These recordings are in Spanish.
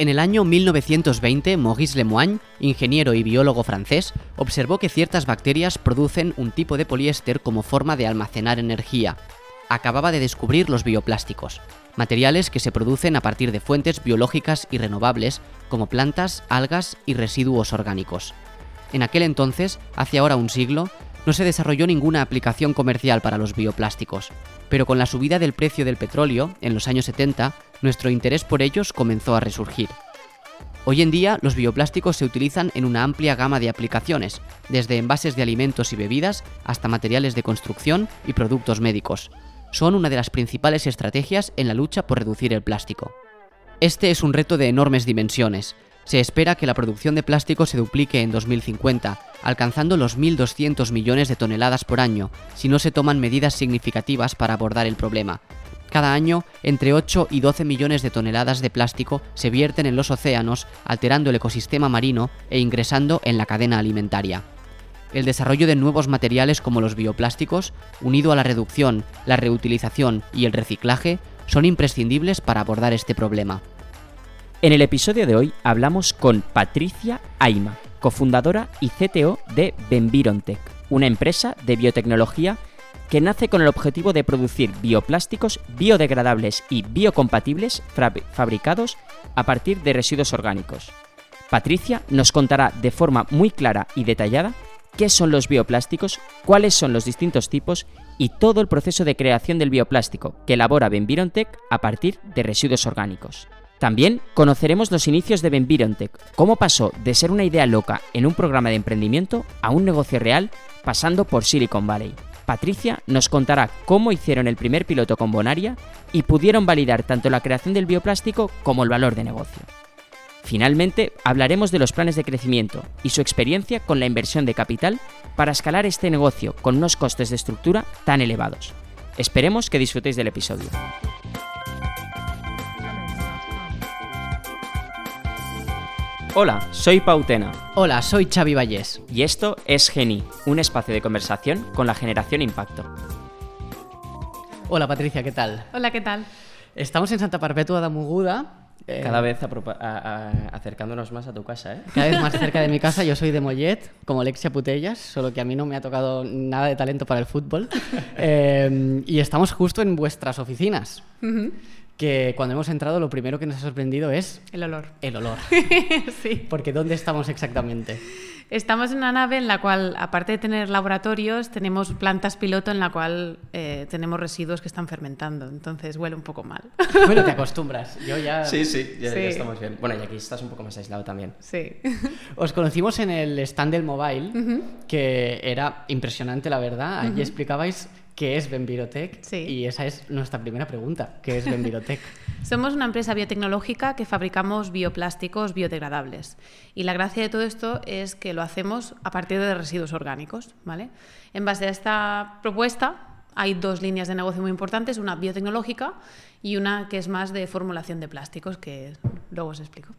En el año 1920, Maurice Lemoine, ingeniero y biólogo francés, observó que ciertas bacterias producen un tipo de poliéster como forma de almacenar energía. Acababa de descubrir los bioplásticos, materiales que se producen a partir de fuentes biológicas y renovables como plantas, algas y residuos orgánicos. En aquel entonces, hace ahora un siglo, no se desarrolló ninguna aplicación comercial para los bioplásticos, pero con la subida del precio del petróleo en los años 70, nuestro interés por ellos comenzó a resurgir. Hoy en día los bioplásticos se utilizan en una amplia gama de aplicaciones, desde envases de alimentos y bebidas hasta materiales de construcción y productos médicos. Son una de las principales estrategias en la lucha por reducir el plástico. Este es un reto de enormes dimensiones, se espera que la producción de plástico se duplique en 2050, alcanzando los 1.200 millones de toneladas por año, si no se toman medidas significativas para abordar el problema. Cada año, entre 8 y 12 millones de toneladas de plástico se vierten en los océanos, alterando el ecosistema marino e ingresando en la cadena alimentaria. El desarrollo de nuevos materiales como los bioplásticos, unido a la reducción, la reutilización y el reciclaje, son imprescindibles para abordar este problema. En el episodio de hoy hablamos con Patricia Aima, cofundadora y CTO de Benvirontech, una empresa de biotecnología que nace con el objetivo de producir bioplásticos biodegradables y biocompatibles fabricados a partir de residuos orgánicos. Patricia nos contará de forma muy clara y detallada qué son los bioplásticos, cuáles son los distintos tipos y todo el proceso de creación del bioplástico que elabora Benvirontech a partir de residuos orgánicos. También conoceremos los inicios de Benvirontech, cómo pasó de ser una idea loca en un programa de emprendimiento a un negocio real pasando por Silicon Valley. Patricia nos contará cómo hicieron el primer piloto con Bonaria y pudieron validar tanto la creación del bioplástico como el valor de negocio. Finalmente, hablaremos de los planes de crecimiento y su experiencia con la inversión de capital para escalar este negocio con unos costes de estructura tan elevados. Esperemos que disfrutéis del episodio. Hola, soy Pautena. Hola, soy Xavi Vallés. Y esto es Geni, un espacio de conversación con la generación Impacto. Hola Patricia, ¿qué tal? Hola, ¿qué tal? Estamos en Santa Perpetua de Muguda. Eh, cada vez acercándonos más a tu casa, ¿eh? Cada vez más cerca de mi casa. Yo soy de Mollet, como Alexia Putellas, solo que a mí no me ha tocado nada de talento para el fútbol. Eh, y estamos justo en vuestras oficinas que cuando hemos entrado lo primero que nos ha sorprendido es... El olor. El olor. sí. Porque ¿dónde estamos exactamente? Estamos en una nave en la cual, aparte de tener laboratorios, tenemos plantas piloto en la cual eh, tenemos residuos que están fermentando. Entonces huele un poco mal. Bueno, te acostumbras. Yo ya... Sí, sí, ya, estamos bien. Bueno, y aquí estás un poco más aislado también. Sí. Os conocimos en el stand del mobile, que era impresionante, la verdad. Allí explicabais ¿Qué es Benvirotech? Sí. Y esa es nuestra primera pregunta. ¿Qué es Benvirotech? Somos una empresa biotecnológica que fabricamos bioplásticos biodegradables. Y la gracia de todo esto es que lo hacemos a partir de residuos orgánicos. ¿vale? En base a esta propuesta, hay dos líneas de negocio muy importantes, una biotecnológica y una que es más de formulación de plásticos, que luego os explico.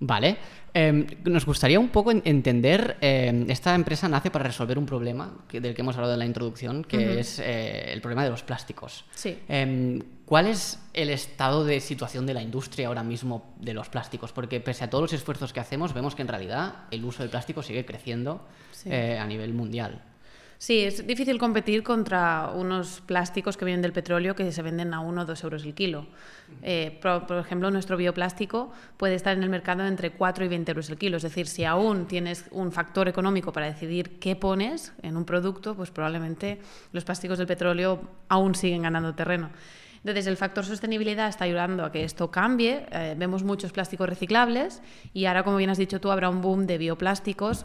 Vale. Em, nos gustaría un poco entender, em, esta empresa nace para resolver un problema del que hemos hablado en la introducción, que es eh, el problema de los plásticos. Sí. Em, ¿Cuál es el estado de situación de la industria ahora mismo de los plásticos? Porque pese a todos los esfuerzos que hacemos, vemos que en realidad el uso del plástico sigue creciendo eh, a nivel mundial. Sí, es difícil competir contra unos plásticos que vienen del petróleo que se venden a 1 o 2 euros el kilo. Eh, por, ejemplo, nuestro bioplástico puede estar en el mercado entre 4 y 20 euros el kilo. Es decir, si aún tienes un factor económico para decidir qué pones en un producto, pues probablemente los plásticos del petróleo aún siguen ganando terreno. Entonces, el factor sostenibilidad está ayudando a que esto cambie. Eh, vemos muchos plásticos reciclables y ahora, como bien has dicho tú, habrá un boom de bioplásticos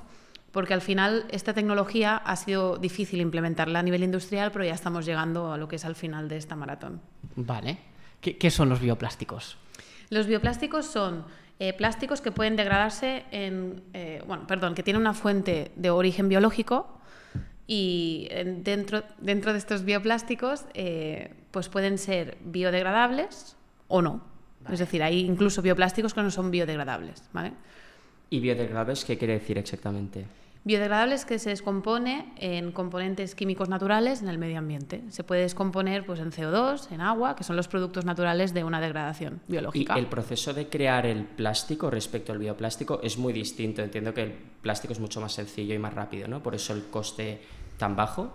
porque al final esta tecnología ha sido difícil implementarla a nivel industrial, pero ya estamos llegando a lo que es al final de esta maratón. Vale. ¿Qué, son los bioplásticos? Los bioplásticos son eh, plásticos que pueden degradarse en, eh, bueno, perdón, que tienen una fuente de origen biológico y dentro, dentro de estos bioplásticos eh, pues pueden ser biodegradables o no. Es decir, hay incluso bioplásticos que no son biodegradables. ¿vale? ¿Y biodegradables qué quiere decir exactamente? Biodegradable es que se descompone en componentes químicos naturales en el medio ambiente. Se puede descomponer pues, en CO2, en agua, que son los productos naturales de una degradación biológica. Y el proceso de crear el plástico respecto al bioplástico es muy distinto. Entiendo que el plástico es mucho más sencillo y más rápido, ¿no? Por eso el coste tan bajo.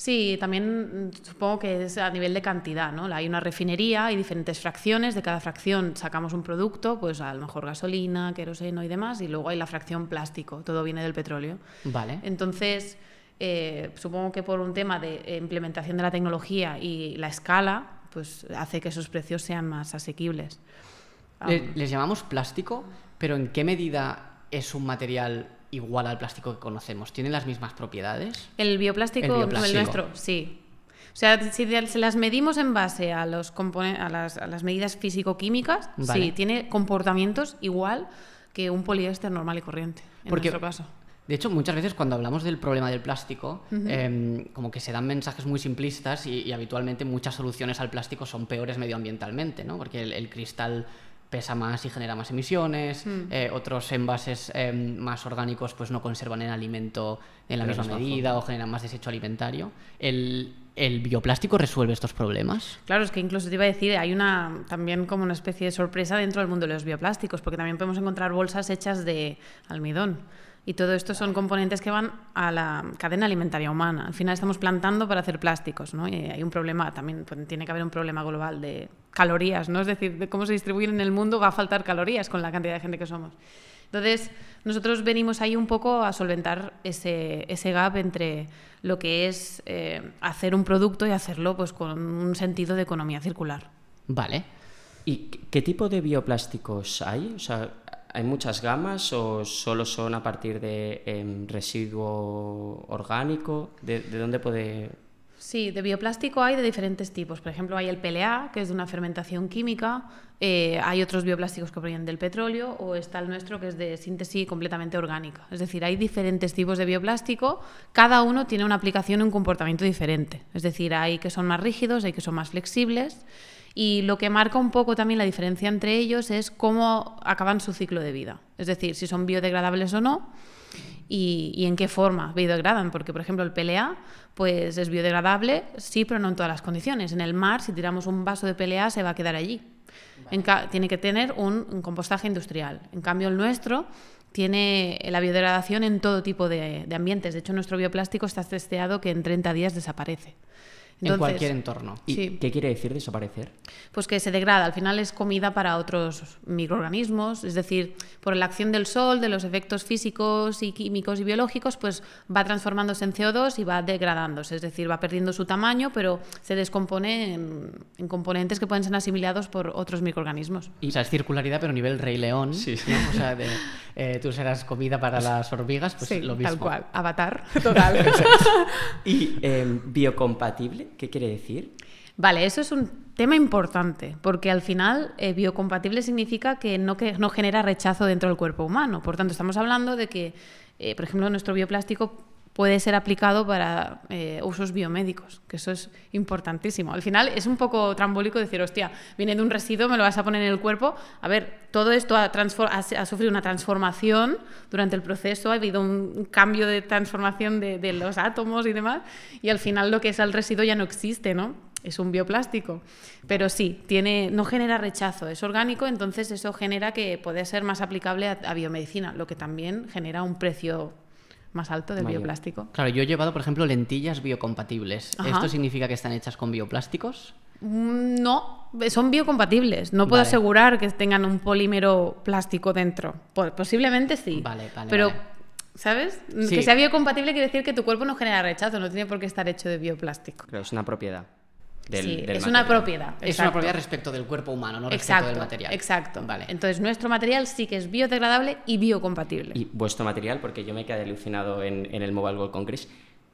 Sí, también mm, supongo que es a nivel de cantidad, ¿no? Hay una refinería, hay diferentes fracciones, de cada fracción sacamos un producto, pues a lo mejor gasolina, queroseno y demás, y luego hay la fracción plástico, todo viene del petróleo. Vale. Entonces, eh, supongo que por un tema de implementación de la tecnología y la escala, pues hace que esos precios sean más asequibles. Les llamamos plástico, pero ¿en qué medida es un material igual al plástico que conocemos? ¿Tiene las mismas propiedades? El bioplástico, el, nuestro, sí. O sea, si se las medimos en base a, los a, las, a las medidas físico-químicas, sí, tiene comportamientos igual que un poliéster normal y corriente, en nuestro caso. De hecho, muchas veces cuando hablamos del problema del plástico, em, como que se dan mensajes muy simplistas y, habitualmente muchas soluciones al plástico son peores medioambientalmente, ¿no? Porque el cristal pesa más y genera más emisiones, hmm. eh, otros envases em, más orgánicos pues no conservan el alimento en la misma medida o generan más desecho alimentario. El, ¿El bioplástico resuelve estos problemas? Claro, es que incluso te iba a decir, hay una también como una especie de sorpresa dentro del mundo de los bioplásticos, porque también podemos encontrar bolsas hechas de almidón. Y todo esto son componentes que van a la cadena alimentaria humana. Al final estamos plantando para hacer plásticos, ¿no? Y hay un problema, también pues, tiene que haber un problema global de calorías, ¿no? Es decir, de cómo se distribuyen en el mundo va a faltar calorías con la cantidad de gente que somos. Entonces, nosotros venimos ahí un poco a solventar ese, ese gap entre lo que es eh, hacer un producto y hacerlo pues, con un sentido de economía circular. Vale. ¿Y qué tipo de bioplásticos hay? ¿Hay muchas gamas o solo son a partir de em, residuo orgánico? ¿De, dónde puede...? Sí, de bioplástico hay de diferentes tipos. Por ejemplo, hay el PLA, que es de una fermentación química. Eh, hay otros bioplásticos que provienen del petróleo. O está el nuestro, que es de síntesis completamente orgánica. Es decir, hay diferentes tipos de bioplástico. Cada uno tiene una aplicación y un comportamiento diferente. Es decir, hay que son más rígidos, hay que son más flexibles. Y lo que marca un poco también la diferencia entre ellos es cómo acaban su ciclo de vida. Es decir, si son biodegradables o no y, en qué forma biodegradan. Porque, por ejemplo, el PLA pues es biodegradable, sí, pero no en todas las condiciones. En el mar, si tiramos un vaso de PLA, se va a quedar allí. tiene que tener un, compostaje industrial. En cambio, el nuestro tiene la biodegradación en todo tipo de, de ambientes. De hecho, nuestro bioplástico está testeado que en 30 días desaparece en cualquier entorno. ¿Y qué quiere decir desaparecer? Pues que se degrada, al final es comida para otros microorganismos, es decir, por la acción del sol, de los efectos físicos y químicos y biológicos, pues va transformándose en CO2 y va degradándose, es decir, va perdiendo su tamaño, pero se descompone en, componentes que pueden ser asimilados por otros microorganismos. Y, o sea, es circularidad, pero a nivel Rey León, sí. o sea, de, eh, tú serás comida para las hormigas, pues lo mismo. Tal cual, avatar, total. ¿Y em, biocompatible? ¿Qué quiere decir? Vale, eso es un tema importante, porque al final eh, biocompatible significa que no, que no genera rechazo dentro del cuerpo humano. Por tanto, estamos hablando de que, eh, por ejemplo, nuestro bioplástico puede ser aplicado para eh, usos biomédicos, que eso es importantísimo. Al final es un poco trambólico decir, hostia, viene de un residuo, me lo vas a poner en el cuerpo. A ver, todo esto ha, sufrido una transformación durante el proceso, ha habido un cambio de transformación de, de, los átomos y demás, y al final lo que es el residuo ya no existe, ¿no? Es un bioplástico. Pero sí, tiene, no genera rechazo, es orgánico, entonces eso genera que puede ser más aplicable a, a biomedicina, lo que también genera un precio más alto del bioplástico. Claro, yo he llevado, por ejemplo, lentillas biocompatibles. ¿Esto significa que están hechas con bioplásticos? Mm, no, son biocompatibles. No puedo asegurar que tengan un polímero plástico dentro. Posiblemente sí. Vale, vale. Pero, ¿sabes? Que sea biocompatible quiere decir que tu cuerpo no genera rechazo, no tiene por qué estar hecho de bioplástico. Pero es una propiedad sí, es una propiedad. Es una propiedad respecto del cuerpo humano, no respecto del material. Exacto. Vale. Entonces, nuestro material sí que es biodegradable y biocompatible. Y vuestro material, porque yo me quedé alucinado en, en el Mobile World Congress,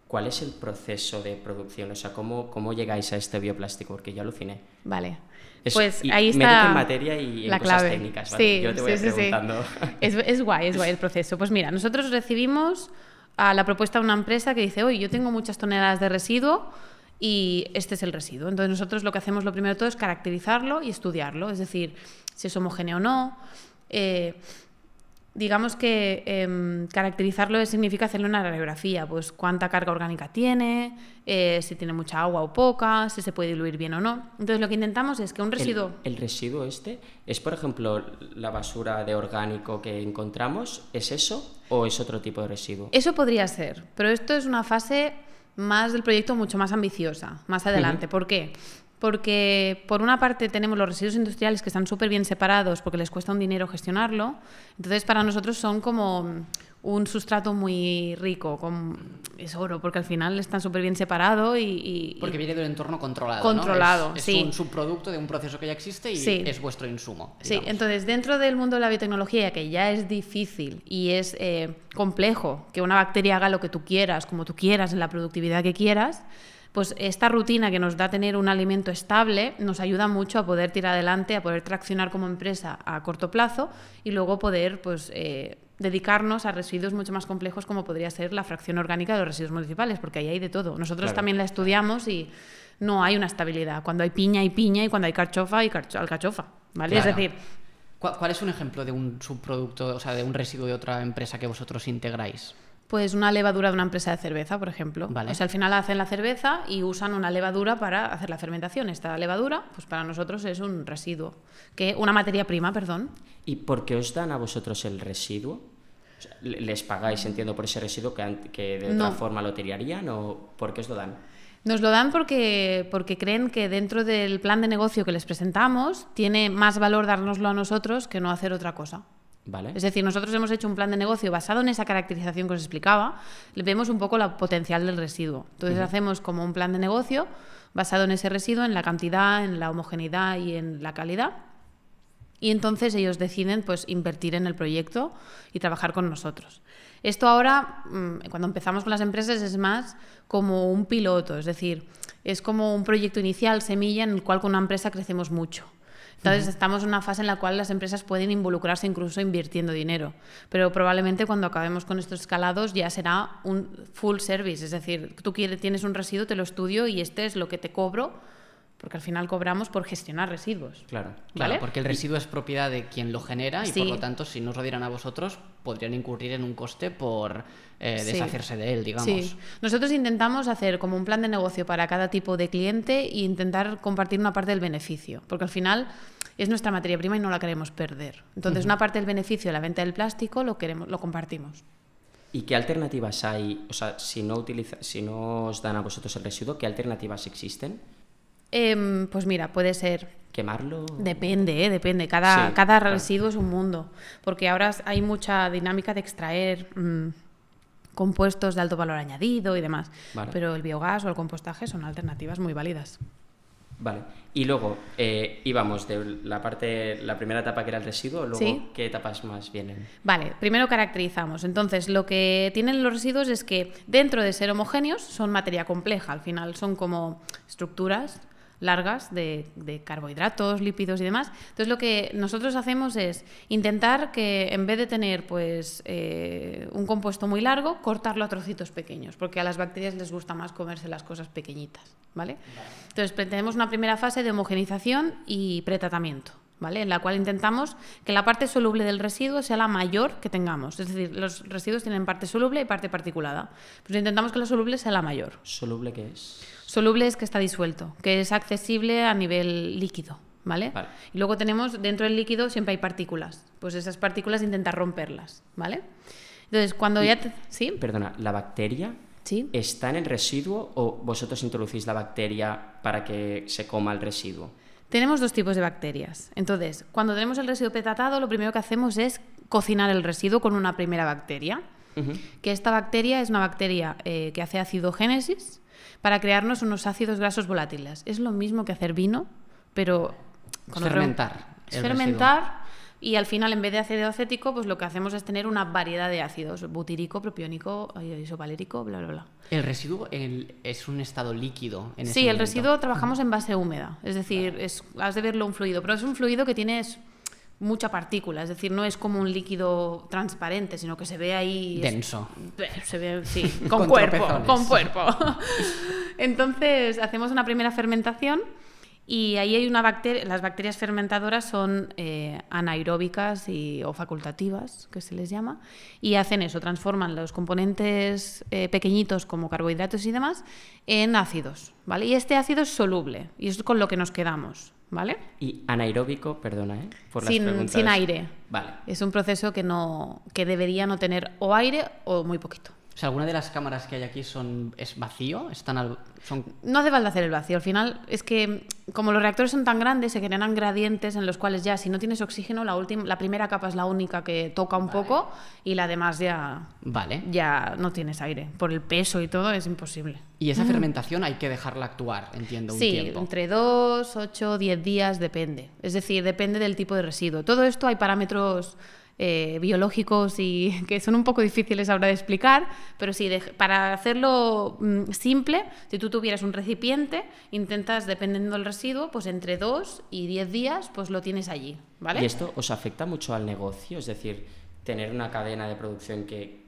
¿cuál es el proceso de producción? O sea, ¿cómo, cómo llegáis a este bioplástico? Porque yo aluciné. Vale. pues ahí está en materia y en la cosas técnicas. ¿vale? Sí, yo te voy sí, preguntando. Es, es guay, es guay el proceso. Pues mira, nosotros recibimos a la propuesta de una empresa que dice, oye, yo tengo muchas toneladas de residuo, y este es el residuo. Entonces nosotros lo que hacemos lo primero de todo es caracterizarlo y estudiarlo, es decir, si es homogéneo o no. Eh, digamos que em, caracterizarlo significa hacerle una radiografía, pues cuánta carga orgánica tiene, eh, si tiene mucha agua o poca, si se puede diluir bien o no. Entonces lo que intentamos es que un residuo... El, residuo este es, por ejemplo, la basura de orgánico que encontramos, ¿es eso o es otro tipo de residuo? Eso podría ser, pero esto es una fase más del proyecto mucho más ambiciosa, más adelante. ¿Por qué? porque por una parte tenemos los residuos industriales que están súper bien separados porque les cuesta un dinero gestionarlo, entonces para nosotros son como un sustrato muy rico, es oro, porque al final están súper bien separado y, Porque viene de un entorno controlado. Controlado, Es, sí. un subproducto de un proceso que ya existe y es vuestro insumo. Sí, entonces dentro del mundo de la biotecnología, que ya es difícil y es eh, complejo que una bacteria haga lo que tú quieras, como tú quieras, en la productividad que quieras, pues esta rutina que nos da tener un alimento estable nos ayuda mucho a poder tirar adelante, a poder traccionar como empresa a corto plazo y luego poder pues, eh, dedicarnos a residuos mucho más complejos como podría ser la fracción orgánica de los residuos municipales, porque ahí hay de todo. Nosotros también la estudiamos y no hay una estabilidad. Cuando hay piña hay piña y cuando hay carchofa hay alcachofa, ¿vale? Es decir... ¿Cuál es un ejemplo de un subproducto, o sea, de un residuo de otra empresa que vosotros integráis? Pues una levadura de una empresa de cerveza, por ejemplo. Vale. O sea, al final hacen la cerveza y usan una levadura para hacer la fermentación. Esta levadura, pues para nosotros es un residuo, que una materia prima, perdón. ¿Y por qué os dan a vosotros el residuo? ¿Les pagáis, entiendo, por ese residuo que, que de otra forma lo tirarían o por qué os lo dan? Nos lo dan porque, porque creen que dentro del plan de negocio que les presentamos tiene más valor dárnoslo a nosotros que no hacer otra cosa. Es decir, nosotros hemos hecho un plan de negocio basado en esa caracterización que os explicaba, le vemos un poco la potencial del residuo. Entonces hacemos como un plan de negocio basado en ese residuo, en la cantidad, en la homogeneidad y en la calidad. Y entonces ellos deciden pues invertir en el proyecto y trabajar con nosotros. Esto ahora, mm, cuando empezamos con las empresas, es más como un piloto, es decir, es como un proyecto inicial, semilla, en el cual con una empresa crecemos mucho. Entonces estamos en una fase en la cual las empresas pueden involucrarse incluso invirtiendo dinero, pero probablemente cuando acabemos con estos escalados ya será un full service, es decir, tú quieres, tienes un residuo, te lo estudio y este es lo que te cobro porque al final cobramos por gestionar residuos. Claro, claro porque el residuo es propiedad de quien lo genera y por lo tanto, si no os lo dieran a vosotros, podrían incurrir en un coste por eh, deshacerse de él, digamos. Sí. Nosotros intentamos hacer como un plan de negocio para cada tipo de cliente e intentar compartir una parte del beneficio, porque al final es nuestra materia prima y no la queremos perder. Entonces, una parte del beneficio de la venta del plástico lo queremos, lo compartimos. ¿Y qué alternativas hay? O sea, si no, utiliza, si no os dan a vosotros el residuo, ¿qué alternativas existen? Em, pues mira, puede ser... ¿Quemarlo? Depende, ¿eh? depende. Cada, cada residuo es un mundo. Porque ahora hay mucha dinámica de extraer mm, compuestos de alto valor añadido y demás. Pero el biogás o el compostaje son alternativas muy válidas. Vale. Y luego eh, íbamos de la parte, la primera etapa que era el residuo, luego qué etapas más vienen. Vale, primero caracterizamos. Entonces, lo que tienen los residuos es que dentro de ser homogéneos son materia compleja. Al final son como estructuras largas de, carbohidratos, lípidos y demás. Entonces lo que nosotros hacemos es intentar que en vez de tener pues eh, un compuesto muy largo, cortarlo a trocitos pequeños, porque a las bacterias les gusta más comerse las cosas pequeñitas, ¿vale? Entonces tenemos una primera fase de homogenización y pretratamiento. ¿Vale? En la cual intentamos que la parte soluble del residuo sea la mayor que tengamos. Es decir, los residuos tienen parte soluble y parte particulada. Pues intentamos que la soluble sea la mayor. ¿Soluble qué es? Soluble es que está disuelto, que es accesible a nivel líquido. ¿Vale? Y luego tenemos, dentro del líquido siempre hay partículas. Pues esas partículas intentar romperlas, ¿vale? Entonces, cuando ya... ¿Sí? Perdona, ¿la bacteria ¿Sí? está en el residuo o vosotros introducís la bacteria para que se coma el residuo? Tenemos dos tipos de bacterias. Entonces, cuando tenemos el residuo petratado, lo primero que hacemos es cocinar el residuo con una primera bacteria. Que esta bacteria es una bacteria eh, que hace acidogénesis para crearnos unos ácidos grasos volátiles. Es lo mismo que hacer vino, pero... Con fermentar. fermentar y al final, en vez de ácido acético, pues lo que hacemos es tener una variedad de ácidos, butírico, propiónico, isovalérico, bla, bla, bla. ¿El residuo es un estado líquido? En sí, el residuo trabajamos en base húmeda, es decir, es, has de verlo un fluido, pero es un fluido que tiene mucha partícula, es decir, no es como un líquido transparente, sino que se ve ahí... Denso. se ve, sí, con, cuerpo, con cuerpo. Entonces, hacemos una primera fermentación Y ahí hay una bacteria, las bacterias fermentadoras son eh, anaeróbicas y, o facultativas, que se les llama, y hacen eso, transforman los componentes eh, pequeñitos como carbohidratos y demás en ácidos, ¿vale? Y este ácido es soluble, y es con lo que nos quedamos, ¿vale? Y anaeróbico, perdona, ¿eh? Por las Sin, preguntas. sin aire. Vale. Es un proceso que, no, que debería no tener o aire o muy poquito. O sea, ¿alguna de las cámaras que hay aquí son es vacío? Están al- son No hace falta hacer el vacío. Al final es que como los reactores son tan grandes, se generan gradientes en los cuales ya si no tienes oxígeno, la, última, la primera capa es la única que toca un poco y la demás ya, Vale. ya no tienes aire. Por el peso y todo es imposible. Y esa fermentación hay que dejarla actuar, entiendo, un Sí, tiempo. entre 2, 8, 10 días depende. Es decir, depende del tipo de residuo. Todo esto hay parámetros eh, biológicos y que son un poco difíciles ahora de explicar, pero sí, de- para hacerlo mm, simple, si tú tuvieras un recipiente, intentas, dependiendo del residuo, pues entre 2 y 10 días, pues lo tienes allí, ¿vale? ¿Y esto os afecta mucho al negocio? Es decir, tener una cadena de producción que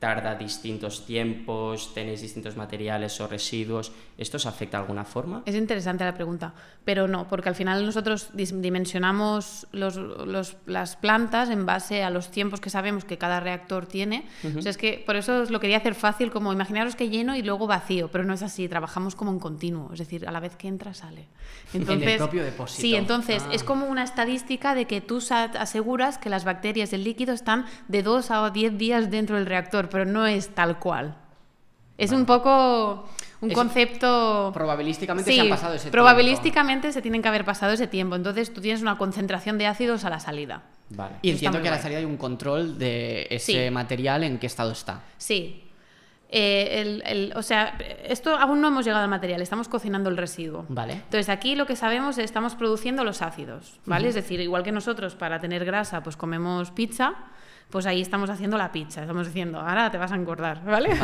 tarda distintos tiempos, tenéis distintos materiales o residuos, ¿esto os afecta de alguna forma? Es interesante la pregunta, pero no, porque al final nosotros dimensionamos los- los- las plantas en base a los tiempos que sabemos que cada reactor tiene. O sea, es que por eso os lo quería hacer fácil, como imaginaros que lleno y luego vacío, pero no es así, trabajamos como en continuo, es decir, a la vez que entra, sale. En el propio depósito. Sí, entonces Ah. es como una estadística de que tú aseguras que las bacterias del líquido están de 2 a 10 días dentro del reactor, pero no es tal cual. Es un poco un Es- concepto... Probabilísticamente Sí, se han pasado ese probabilísticamente se tienen que haber pasado ese tiempo. Entonces tú tienes una concentración de ácidos a la salida. Vale. Y entiendo que a la guay. salida hay un control de ese Sí. material en qué estado está. Sí. Eh, el- el- o sea, esto aún no hemos llegado al material, estamos cocinando el residuo. Vale. Entonces aquí lo que sabemos es estamos produciendo los ácidos, ¿vale? Es decir, igual que nosotros para tener grasa pues comemos pizza, pues ahí estamos haciendo la pizza, estamos diciendo, ahora te vas a engordar, ¿vale?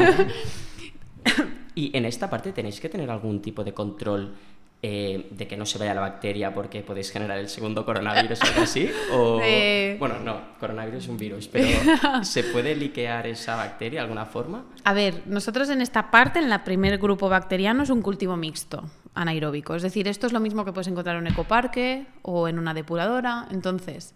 Y en esta parte tenéis que tener algún tipo de control eh, de que no se vaya la bacteria porque podéis generar el segundo coronavirus o algo así. O... Eh. Bueno, no, coronavirus es un virus, pero ¿se puede liquear esa bacteria de alguna forma? A ver, nosotros en esta parte, en el primer grupo bacteriano, es un cultivo mixto, anaeróbico. Es decir, esto es lo mismo que puedes encontrar en un ecoparque o en una depuradora. Entonces,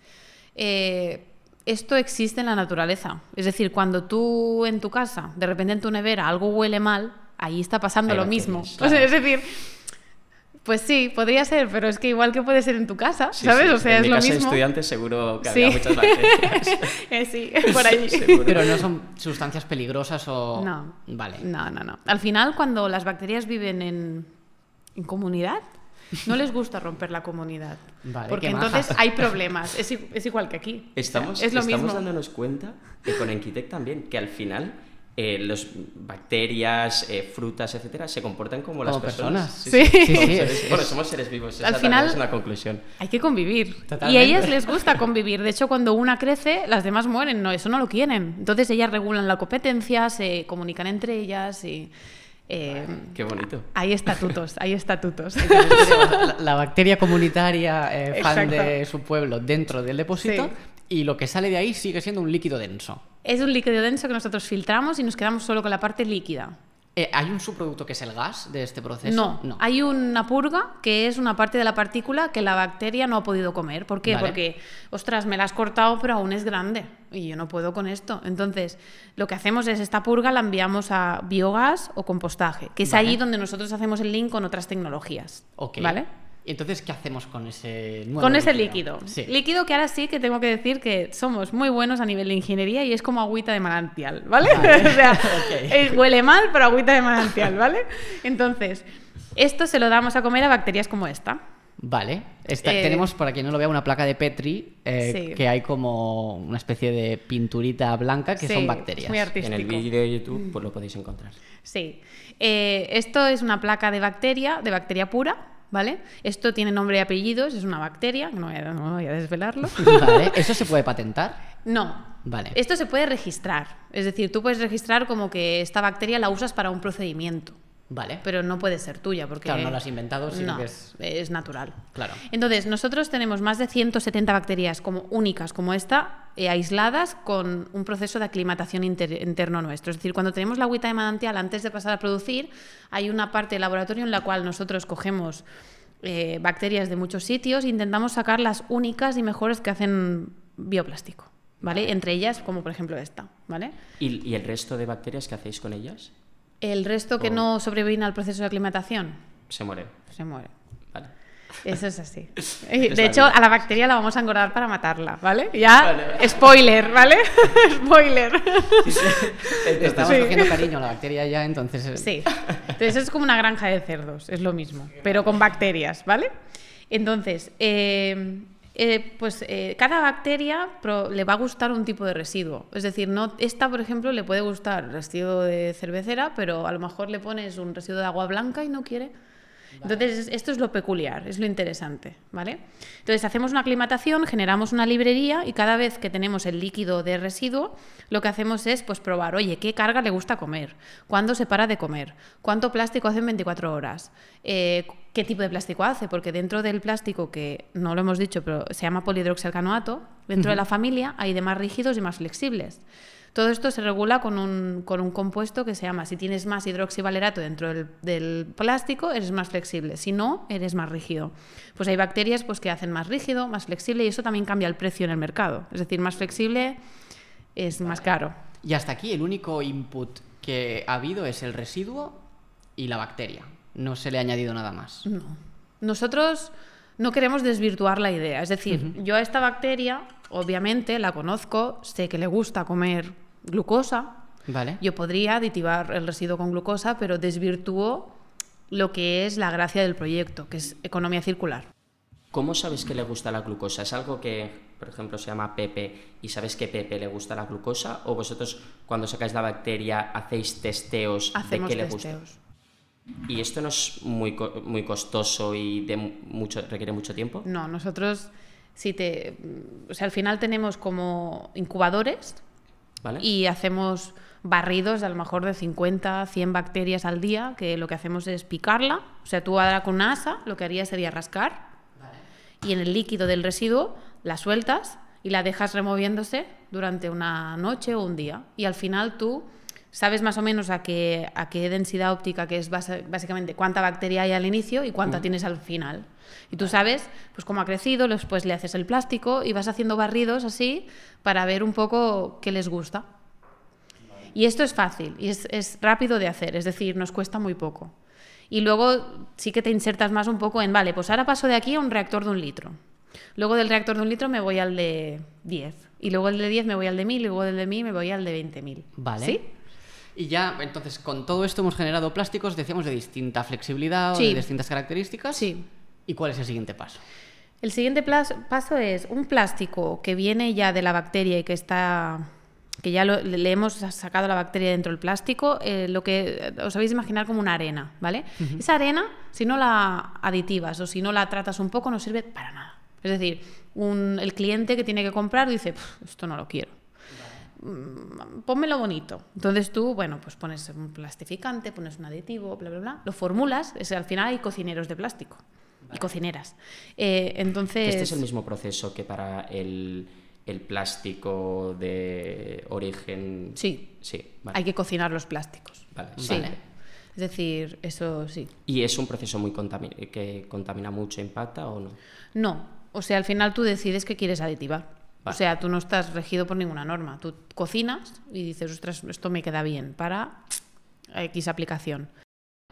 eh, esto existe en la naturaleza. Es decir, cuando tú en tu casa, de repente en tu nevera, algo huele mal, ahí está pasando lo mismo. O sea, es decir, pues sí, podría ser, pero es que igual que puede ser en tu casa, Sí, ¿sabes? sí, O sea, en es mi lo casa mismo. estudiante seguro que Sí. había muchas bacterias. Eh, sí, por allí. Seguro. Pero no son sustancias peligrosas o... No. Vale. No, no, no. Al final, cuando las bacterias viven en, en comunidad, no les gusta romper la comunidad. Vale, porque entonces hay problemas. Es, igual que aquí. Estamos, es lo estamos mismo. dándonos cuenta que con Enquitec también, que al final eh, las bacterias, eh, frutas, etcétera, se comportan como, las personas. personas. Sí. Sí, seres- bueno, somos seres vivos. Esa Al final- es una conclusión. Hay que convivir. Totalmente. Y a ellas les gusta convivir. De hecho, cuando una crece, las demás mueren. No, eso no lo quieren. Entonces ellas regulan la competencia, se comunican entre ellas y... eh, Qué bonito. hay estatutos, hay estatutos. La, la bacteria comunitaria eh, fan de su pueblo dentro del depósito Sí. y lo que sale de ahí sigue siendo un líquido denso. es un líquido denso que nosotros filtramos y nos quedamos solo con la parte líquida. Eh, ¿Hay un subproducto que es el gas de este proceso? No, hay una purga que es una parte de la partícula que la bacteria no ha podido comer. ¿Por qué? Vale. Porque, ostras, me la has cortado, pero aún es grande y yo no puedo con esto. Entonces, lo que hacemos es esta purga la enviamos a biogás o compostaje, que es Vale. allí donde nosotros hacemos el link con otras tecnologías. Ok. ¿Vale? ¿Y entonces qué hacemos con ese nuevo Con ese líquido. Sí. Líquido que ahora sí que tengo que decir que somos muy buenos a nivel de ingeniería y es como agüita de manantial, ¿vale? Vale. o sea, eh, huele mal, pero agüita de manantial, ¿vale? Entonces, esto se lo damos a comer a bacterias como esta. Vale. Esta- Eh, tenemos, para quien no lo vea, una placa de Petri eh, Sí. que hay como una especie de pinturita blanca que Sí, son es bacterias. muy En artístico. el vídeo de YouTube pues lo podéis encontrar. Sí. Eh, esto es una placa de bacteria, de bacteria pura, ¿vale? Esto tiene nombre y apellidos, es una bacteria, no voy a, no voy a desvelarlo. Vale. ¿Eso se puede patentar? No. Vale. Esto se puede registrar. Es decir, tú puedes registrar como que esta bacteria la usas para un procedimiento, Vale. pero no puede ser tuya porque Claro, no la has inventado, sino no, que es- es natural. Claro. Entonces, nosotros tenemos más de 170 bacterias como únicas como esta, eh, aisladas con un proceso de aclimatación inter- interno nuestro. Es decir, cuando tenemos la agüita de manantial antes de pasar a producir, hay una parte del laboratorio en la cual nosotros cogemos eh, bacterias de muchos sitios, intentamos sacar las únicas y mejores que hacen bioplástico, ¿vale? Entre ellas, como por ejemplo esta, ¿vale? ¿Y, y el resto de bacterias qué hacéis con ellas? El resto que no sobreviven al proceso de aclimatación, Se mueren. se muere. Vale. Eso es así. De hecho, a la bacteria la vamos a engordar para matarla, ¿vale? Ya, Vale, vale. spoiler, ¿vale? spoiler. Estamos Sí. cogiendo cariño a la bacteria ya, entonces... eh, Sí. Entonces es como una granja de cerdos, es lo mismo, pero con bacterias, ¿vale? Entonces, eh, eh, pues eh, cada bacteria pro- le va a gustar un tipo de residuo. Es decir, no, esta, por ejemplo, le puede gustar residuo de cervecera, pero a lo mejor le pones un residuo de agua blanca y no quiere. Entonces, es- esto es lo peculiar, es lo interesante, ¿vale? Entonces, hacemos una aclimatación, generamos una librería y cada vez que tenemos el líquido de residuo, lo que hacemos es pues probar, oye, ¿qué carga le gusta comer? ¿Cuándo se para de comer? ¿Cuánto plástico hace en 24 horas? Eh, ¿Qué tipo de plástico hace? Porque dentro del plástico, que no lo hemos dicho, pero se llama polidroxialcanoato, dentro de la familia hay de más rígidos y más flexibles. Todo esto se regula con un, con un compuesto que se llama, si tienes más hidroxivalerato dentro del, del plástico, eres más flexible, si no, eres más rígido. Pues hay bacterias pues, que hacen más rígido, más flexible y eso también cambia el precio en el mercado. Es decir, más flexible es más caro. Y hasta aquí el único input que ha habido es el residuo y la bacteria. No se le ha añadido nada más. No. Nosotros no queremos desvirtuar la idea. Es decir, yo a esta bacteria, obviamente, la conozco, sé que le gusta comer glucosa. ¿Vale? Yo podría aditivar el residuo con glucosa, pero desvirtúo lo que es la gracia del proyecto, que es economía circular. ¿Cómo sabes que le gusta la glucosa? ¿Es algo que, por ejemplo, se llama Pepe y sabes que Pepe le gusta la glucosa? ¿O vosotros, cuando sacáis la bacteria, hacéis testeos Hacemos de qué le gusta? ¿Y esto no es muy, muy costoso y de mu- mucho, requiere mucho tiempo? No, nosotros, si te, o sea, al final tenemos como incubadores ¿Vale? y hacemos barridos de a lo mejor de 50, 100 bacterias al día, que lo que hacemos es picarla. O sea, tú ahora con una asa lo que harías sería rascar y en el líquido del residuo la sueltas y la dejas removiéndose durante una noche o un día. Y al final tú sabes más o menos a qué, a qué densidad óptica, que es básicamente cuánta bacteria hay al inicio y cuánta tienes al final. Y tú sabes pues cómo ha crecido, después le haces el plástico y vas haciendo barridos así para ver un poco qué les gusta. Y esto es fácil y es, es rápido de hacer, es decir, nos cuesta muy poco. Y luego sí que te insertas más un poco en, vale, pues ahora paso de aquí a un reactor de un litro. Luego del reactor de un litro me voy al de 10. Y luego del de 10 me voy al de 1000 y luego del de 1000 me voy al de 20.000. Vale. ¿Sí? Y ya, entonces, con todo esto hemos generado plásticos, decíamos, de distinta flexibilidad o de distintas características. Sí. ¿Y cuál es el siguiente paso? El siguiente paso es un plástico que viene ya de la bacteria y que está que ya lo- le hemos sacado la bacteria dentro del plástico, eh, lo que os sabéis imaginar como una arena, ¿vale? Esa arena, si no la aditivas o si no la tratas un poco, no sirve para nada. Es decir, un- el cliente que tiene que comprar dice, "Puf, esto no lo quiero. Mm, Pónmelo bonito. Entonces tú, bueno, pues pones un plastificante, pones un aditivo, bla, bla, bla. Lo formulas, es, al final hay cocineros de plástico y cocineras. Eh, entonces... Este es el mismo proceso que para el, el plástico de origen. Sí, Sí, vale. hay que cocinar los plásticos. Vale, Sí. vale. Es decir, eso sí. ¿Y es un proceso muy que contamina mucho, impacta o no? No, o sea, al final tú decides qué quieres aditivar. O Vale. sea, tú no estás regido por ninguna norma. Tú cocinas y dices, ostras, esto me queda bien para X aplicación.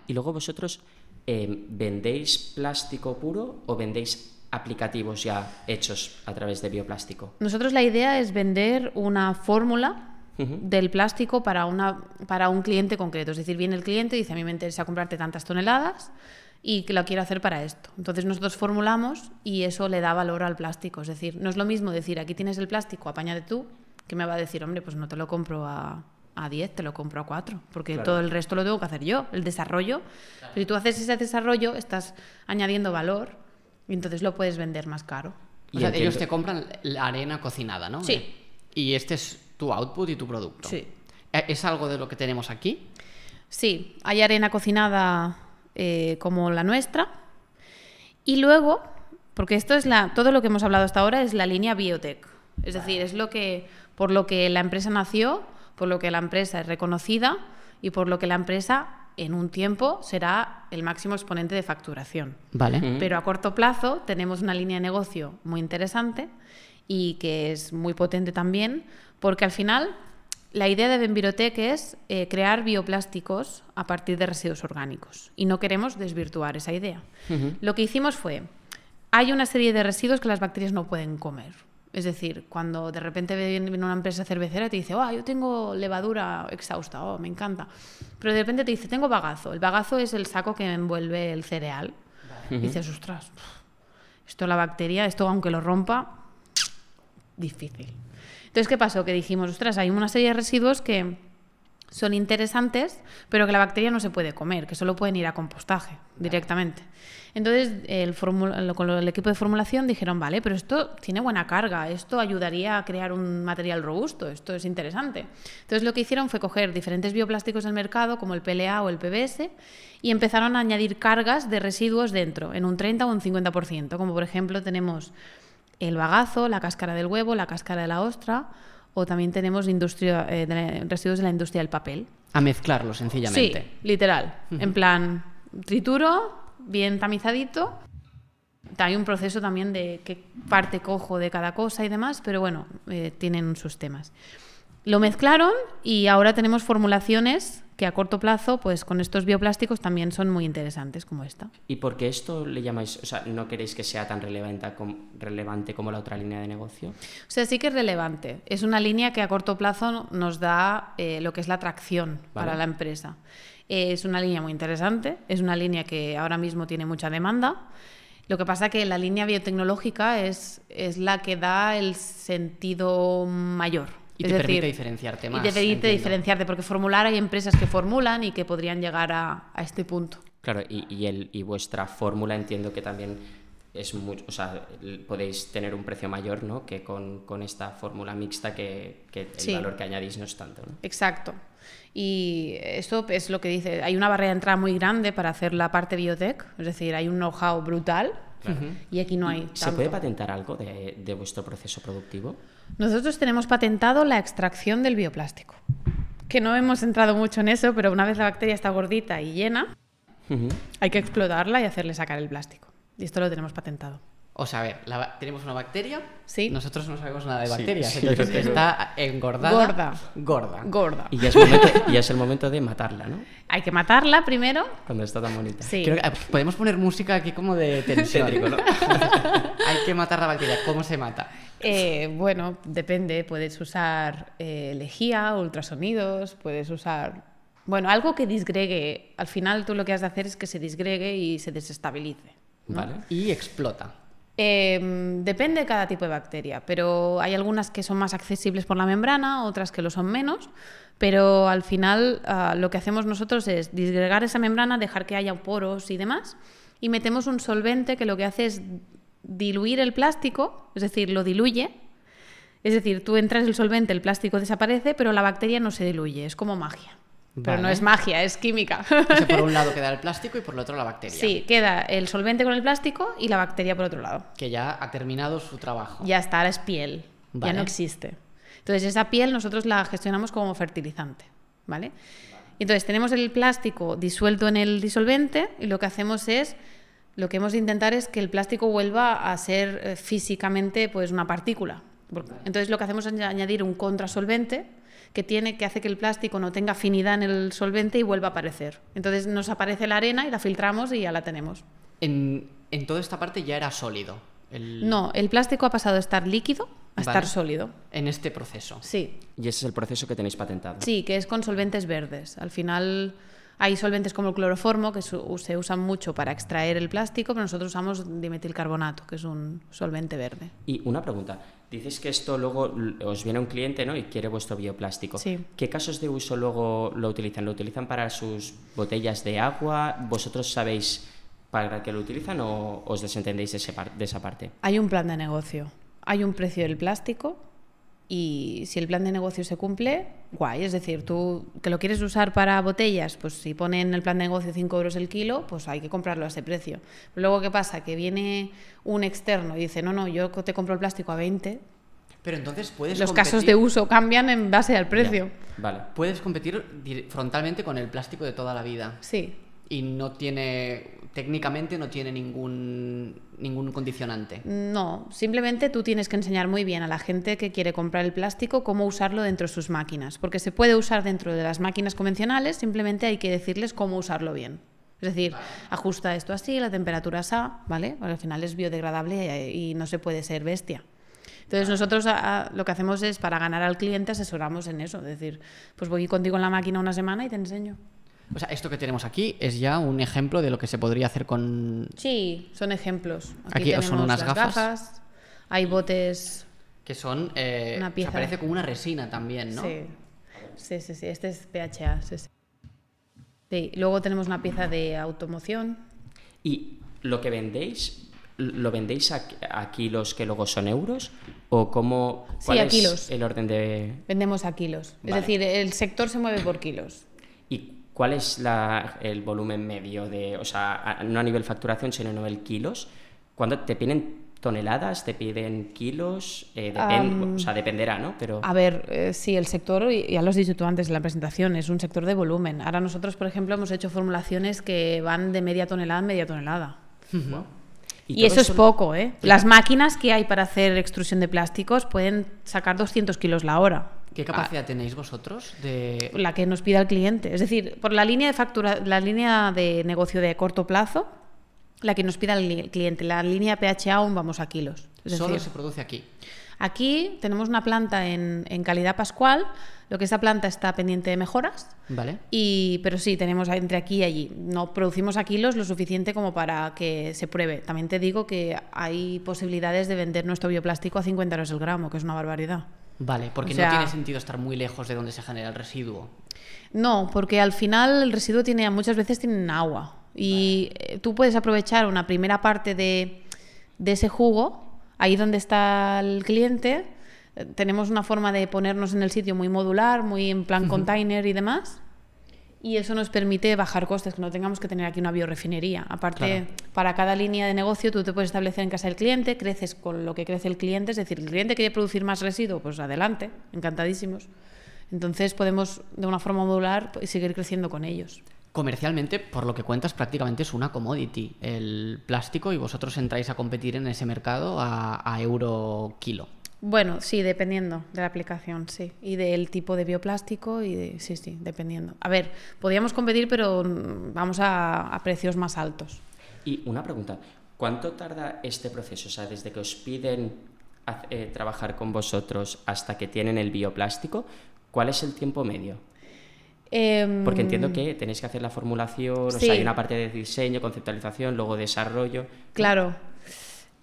Y luego vosotros eh, vendéis plástico puro o vendéis aplicativos ya hechos a través de bioplástico. Nosotros la idea es vender una fórmula del plástico para, una, para un cliente concreto. Es decir, viene el cliente y dice, a mí me interesa comprarte tantas toneladas y que lo quiero hacer para esto. Entonces nosotros formulamos y eso le da valor al plástico. Es decir, no es lo mismo decir, aquí tienes el plástico, apáñate tú, que me va a decir, hombre, pues no te lo compro a, a 10, te lo compro a 4, porque Claro. todo el resto lo tengo que hacer yo, el desarrollo. Pero si tú haces ese desarrollo, estás añadiendo valor y entonces lo puedes vender más caro. O Y sea, entiendo- ellos te compran la arena cocinada, ¿no? Sí. Y este es tu output y tu producto. Sí. Eh, ¿Es algo de lo que tenemos aquí? Sí, hay arena cocinada eh, como la nuestra. Y luego, porque esto es la, todo lo que hemos hablado hasta ahora es la línea biotech. Es decir, es lo que, por lo que la empresa nació, por lo que la empresa es reconocida y por lo que la empresa en un tiempo será el máximo exponente de facturación. Vale. Pero a corto plazo tenemos una línea de negocio muy interesante y que es muy potente también, porque al final la idea de Benvirotec es eh, crear bioplásticos a partir de residuos orgánicos y no queremos desvirtuar esa idea. Lo que hicimos fue, hay una serie de residuos que las bacterias no pueden comer. Es decir, cuando de repente viene una empresa cervecera y te dice, oh, yo tengo levadura exhausta, oh, me encanta. Pero de repente te dice, tengo bagazo. El bagazo es el saco que envuelve el cereal. Y dices, ostras, esto la bacteria, esto aunque lo rompa, difícil. Entonces, ¿qué pasó? Que dijimos, ostras, hay una serie de residuos que son interesantes, pero que la bacteria no se puede comer, que solo pueden ir a compostaje directamente. Entonces, el, con el equipo de formulación dijeron, vale, pero esto tiene buena carga, esto ayudaría a crear un material robusto, esto es interesante. Entonces, lo que hicieron fue coger diferentes bioplásticos del mercado, como el PLA o el PBS, y empezaron a añadir cargas de residuos dentro, en un 30 o un 50%, como por ejemplo tenemos el bagazo, la cáscara del huevo, la cáscara de la ostra, o también tenemos industria, eh, residuos de la industria del papel. A mezclarlo, sencillamente. Sí, literal. En plan, trituro, bien tamizadito. Hay un proceso también de qué parte cojo de cada cosa y demás, pero bueno, eh, tienen sus temas. Lo mezclaron y ahora tenemos formulaciones que a corto plazo, pues con estos bioplásticos también son muy interesantes como esta. ¿Y por qué esto le llamáis, o sea, no queréis que sea tan relevante, relevante como la otra línea de negocio? O sea, sí que es relevante. Es una línea que a corto plazo nos da eh, lo que es la atracción para la empresa. es una línea muy interesante, es una línea que ahora mismo tiene mucha demanda. Lo que pasa que la línea biotecnológica es, es la que da el sentido mayor y te permite diferenciarte más. Y te permite diferenciarte, porque formular hay empresas que formulan y que podrían llegar a, este punto. Claro, y, el, y vuestra fórmula entiendo que también es mucho, o sea, podéis tener un precio mayor, ¿no? Que con, esta fórmula mixta que, el valor que añadís no es tanto, ¿no? Exacto. Y esto es lo que dice, hay una barrera de entrada muy grande para hacer la parte biotech, es decir, hay un know-how brutal y aquí no hay. ¿Se puede patentar algo de, de vuestro proceso productivo? Nosotros tenemos patentado la extracción del bioplástico, que no hemos entrado mucho en eso, pero una vez la bacteria está gordita y llena, hay que explotarla y hacerle sacar el plástico. Y esto lo tenemos patentado. O sea, a ver, tenemos una bacteria. Sí. Nosotros no sabemos nada de bacterias. está engordada. Gorda. Gorda. Gorda. Y ya, es momento, es el momento de matarla, ¿no? Hay que matarla primero. Cuando está tan bonita. Sí. Eh, podemos poner música aquí como de tensión. ¿no? Hay que matar la bacteria. ¿Cómo se mata? Eh, bueno, depende. Puedes usar eh, lejía, ultrasonidos, puedes usar. Bueno, algo que disgregue. Al final, tú lo que has de hacer es que se disgregue y se desestabilice. Vale. Y explota. Em, depende de cada tipo de bacteria, pero hay algunas que son más accesibles por la membrana, otras que lo son menos, pero al final ah, lo que hacemos nosotros es disgregar esa membrana, dejar que haya poros y demás, y metemos un solvente que lo que hace es diluir el plástico, es decir, lo diluye. Es decir, tú entras el solvente, el plástico desaparece, pero la bacteria no se diluye, es como magia. Pero no es magia, es química. por un lado queda el plástico y por el otro la bacteria. Sí, queda el solvente con el plástico y la bacteria por otro lado. Que ya ha terminado su trabajo. Ya está, ahora es piel. Ya no existe. Entonces esa piel nosotros la gestionamos como fertilizante. ¿Vale? Entonces tenemos el plástico disuelto en el disolvente y lo que hacemos es, lo que hemos de intentar es que el plástico vuelva a ser eh, físicamente pues una partícula. Entonces lo que hacemos es añadir un contrasolvente que tiene que hace que el plástico no tenga afinidad en el solvente y vuelva a aparecer. Entonces nos aparece la arena y la filtramos y ya la tenemos. En, toda esta parte ya era sólido. No, el plástico ha pasado de estar líquido a estar sólido. En este proceso. Sí. Y ese es el proceso que tenéis patentado. Sí, que es con solventes verdes. Al final hay solventes como el cloroformo que se usan mucho para extraer el plástico, pero nosotros usamos dimetilcarbonato, que es un solvente verde. Y una pregunta, dices que esto luego os viene un cliente ¿no? y quiere vuestro bioplástico. Sí. ¿Qué casos de uso luego lo utilizan? ¿Lo utilizan para sus botellas de agua? ¿Vosotros sabéis para qué lo utilizan o os desentendéis de esa parte? Hay un plan de negocio. Hay un precio del plástico y si el plan de negocio se cumple, guay. Es decir, tú que lo quieres usar para botellas, pues si pone en el plan de negocio 5 euros el kilo, pues hay que comprarlo a ese precio. luego, ¿qué pasa? Que viene un externo y dice, no, no, yo te compro el plástico a 20. Pero entonces puedes Los competir- casos de uso cambian en base al precio. Vale. Puedes competir frontalmente con el plástico de toda la vida. Sí. Y no tiene. Técnicamente no tiene ningún. ningún condicionante. No, simplemente tú tienes que enseñar muy bien a la gente que quiere comprar el plástico cómo usarlo dentro de sus máquinas, porque se puede usar dentro de las máquinas convencionales, simplemente hay que decirles cómo usarlo bien. Es decir, ajusta esto así, la temperatura esa, ¿vale? Porque al final es biodegradable y no se puede ser bestia. Entonces nosotros a- a- lo que hacemos es, para ganar al cliente, asesoramos en eso. Es decir, pues voy contigo en la máquina una semana y te enseño. O sea, esto que tenemos aquí es ya un ejemplo de lo que se podría hacer con. Sí, son ejemplos. Aquí son tenemos unas las gafas. hay botes que son. eh, Una o sea, pieza. parece como una resina también, ¿no? Sí. sí, sí, sí. Este es PHA. Sí, sí. Sí, Luego tenemos una pieza de automoción. ¿Y lo que vendéis, lo vendéis a, a kilos que luego son euros? ¿O cómo, Sí, cuál a es kilos. el orden de...? Vendemos a kilos. Es decir, el sector se mueve por kilos. ¿Y cuál es la- el volumen medio de, o sea, no a nivel facturación, sino a nivel kilos? ¿Cuándo te piden toneladas, te piden kilos? Eh, depen- Am, o sea, dependerá, ¿no? Pero A ver, eh, sí, el sector, y ya lo has dicho tú antes en la presentación, es un sector de volumen. Ahora nosotros, por ejemplo, hemos hecho formulaciones que van de media tonelada a media tonelada. Y, todo eso es poco, ¿eh? Las máquinas que hay para hacer extrusión de plásticos pueden sacar 200 kilos la hora. ¿Qué capacidad tenéis vosotros de. la que nos pida el cliente. Es decir, por la línea de factura, la línea de negocio de corto plazo, la que nos pida el li- cliente. La línea PHA aún vamos a kilos. Es Solo decir, se produce aquí? aquí tenemos una planta en, en calidad pascual. Lo que esa planta está pendiente de mejoras. ¿Vale? Y, pero sí, tenemos entre aquí y allí. No producimos a kilos lo suficiente como para que se pruebe. También te digo que hay posibilidades de vender nuestro bioplástico a 50 euros el gramo, que es una barbaridad. Vale, porque O sea- no tiene sentido estar muy lejos de donde se genera el residuo. No, porque al final el residuo tiene muchas veces tienen agua y eh, tú puedes aprovechar una primera parte de, de ese jugo ahí donde está el cliente. eh, Tenemos una forma de ponernos en el sitio muy modular, muy en plan container y demás. Y eso nos permite bajar costes, que no tengamos que tener aquí una biorefinería. Aparte, Claro. para cada línea de negocio tú te puedes establecer en casa del cliente, creces con lo que crece el cliente, es decir, el cliente quiere producir más residuo, pues adelante, encantadísimos. Entonces podemos de una forma modular pues, seguir creciendo con ellos. Comercialmente, por lo que cuentas, prácticamente es una commodity el plástico y vosotros entráis a competir en ese mercado a, a euro kilo. Bueno, sí, dependiendo de la aplicación, sí. Y del tipo de bioplástico y de... Sí, sí, dependiendo. A ver, podríamos competir, pero mm, vamos a, a precios más altos. Y una pregunta, ¿cuánto tarda este proceso? O sea, desde que os piden eh, trabajar con vosotros hasta que tienen el bioplástico, ¿cuál es el tiempo medio? Em, Porque entiendo que tenéis que hacer la formulación, o sea, hay una parte de diseño, conceptualización, luego desarrollo. Claro.